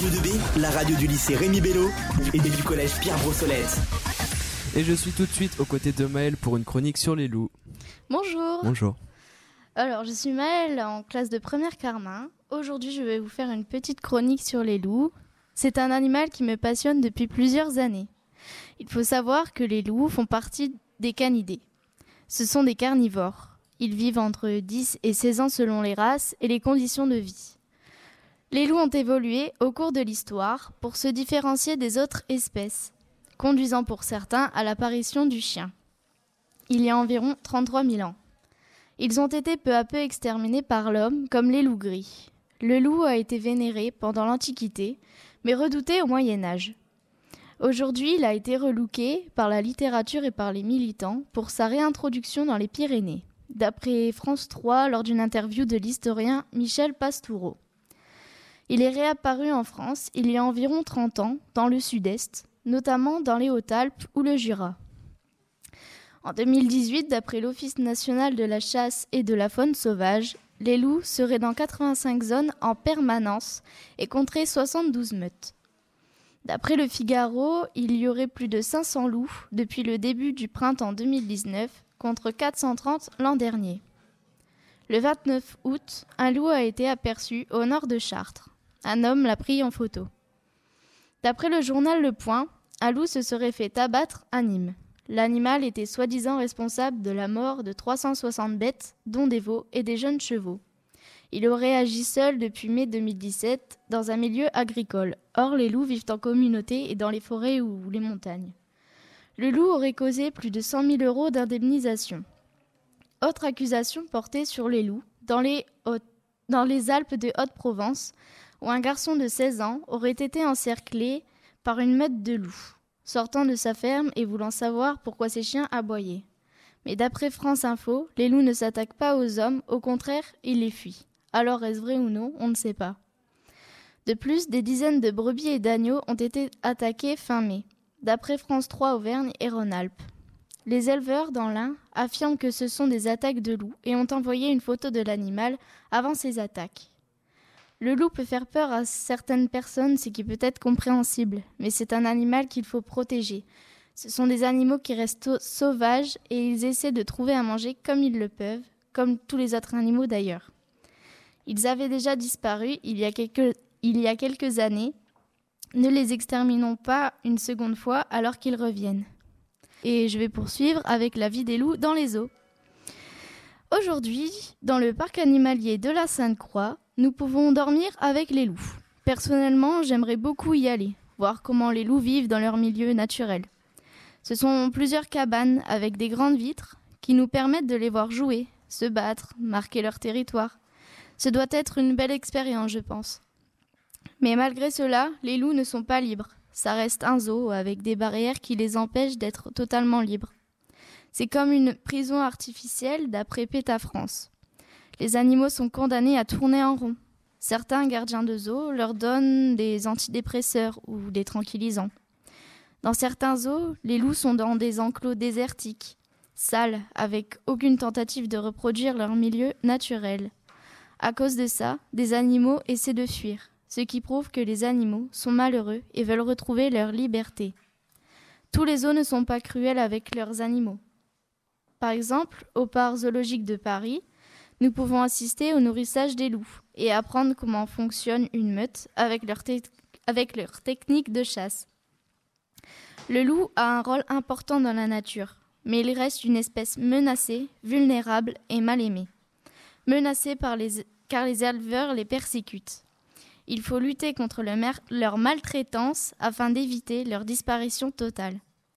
Radio 2B, la radio du lycée Rémi Bello et du collège Pierre Brossolette. Et je suis tout de suite aux côtés de Maël pour une chronique sur les loups. Bonjour. Bonjour. Alors, je suis Maëlle en classe de première Carmin. Aujourd'hui, je vais vous faire une petite chronique sur les loups. C'est un animal qui me passionne depuis plusieurs années. Il faut savoir que les loups font partie des canidés. Ce sont des carnivores. Ils vivent entre 10 et 16 ans selon les races et les conditions de vie. Les loups ont évolué au cours de l'histoire pour se différencier des autres espèces, conduisant pour certains à l'apparition du chien. Il y a environ 33 000 ans. Ils ont été peu à peu exterminés par l'homme comme les loups gris. Le loup a été vénéré pendant l'Antiquité, mais redouté au Moyen Âge. Aujourd'hui, il a été relooké par la littérature et par les militants pour sa réintroduction dans les Pyrénées d'après France 3 lors d'une interview de l'historien Michel Pastoureau. Il est réapparu en France il y a environ 30 ans, dans le sud-est, notamment dans les Hautes-Alpes ou le Jura. En 2018, d'après l'Office national de la chasse et de la faune sauvage, les loups seraient dans 85 zones en permanence et compteraient 72 meutes. D'après le Figaro, il y aurait plus de 500 loups depuis le début du printemps 2019 contre 430 l'an dernier. Le 29 août, un loup a été aperçu au nord de Chartres. Un homme l'a pris en photo. D'après le journal Le Point, un loup se serait fait abattre à Nîmes. L'animal était soi-disant responsable de la mort de 360 bêtes, dont des veaux et des jeunes chevaux. Il aurait agi seul depuis mai 2017 dans un milieu agricole. Or, les loups vivent en communauté et dans les forêts ou les montagnes. Le loup aurait causé plus de 100 000 euros d'indemnisation. Autre accusation portée sur les loups dans les, dans les Alpes de Haute-Provence, où un garçon de 16 ans aurait été encerclé par une meute de loups, sortant de sa ferme et voulant savoir pourquoi ses chiens aboyaient. Mais d'après France Info, les loups ne s'attaquent pas aux hommes, au contraire, ils les fuient. Alors est-ce vrai ou non On ne sait pas. De plus, des dizaines de brebis et d'agneaux ont été attaqués fin mai d'après France 3 Auvergne et Rhône-Alpes. Les éleveurs dans l'Ain affirment que ce sont des attaques de loups et ont envoyé une photo de l'animal avant ces attaques. Le loup peut faire peur à certaines personnes, ce qui peut être compréhensible, mais c'est un animal qu'il faut protéger. Ce sont des animaux qui restent sauvages et ils essaient de trouver à manger comme ils le peuvent, comme tous les autres animaux d'ailleurs. Ils avaient déjà disparu il y a quelques, années ne les exterminons pas une seconde fois alors qu'ils reviennent. Et je vais poursuivre avec la vie des loups dans les eaux. Aujourd'hui, dans le parc animalier de la Sainte-Croix, nous pouvons dormir avec les loups. Personnellement, j'aimerais beaucoup y aller, voir comment les loups vivent dans leur milieu naturel. Ce sont plusieurs cabanes avec des grandes vitres qui nous permettent de les voir jouer, se battre, marquer leur territoire. Ce doit être une belle expérience, je pense. Mais malgré cela, les loups ne sont pas libres. Ça reste un zoo avec des barrières qui les empêchent d'être totalement libres. C'est comme une prison artificielle d'après PETA France. Les animaux sont condamnés à tourner en rond. Certains gardiens de zoo leur donnent des antidépresseurs ou des tranquillisants. Dans certains zoos, les loups sont dans des enclos désertiques, sales, avec aucune tentative de reproduire leur milieu naturel. À cause de ça, des animaux essaient de fuir ce qui prouve que les animaux sont malheureux et veulent retrouver leur liberté. Tous les zoos ne sont pas cruels avec leurs animaux. Par exemple, au parc zoologique de Paris, nous pouvons assister au nourrissage des loups et apprendre comment fonctionne une meute avec leur, avec leur technique de chasse. Le loup a un rôle important dans la nature, mais il reste une espèce menacée, vulnérable et mal aimée. Menacée par les, car les éleveurs les persécutent. Il faut lutter contre leur maltraitance afin d'éviter leur disparition totale.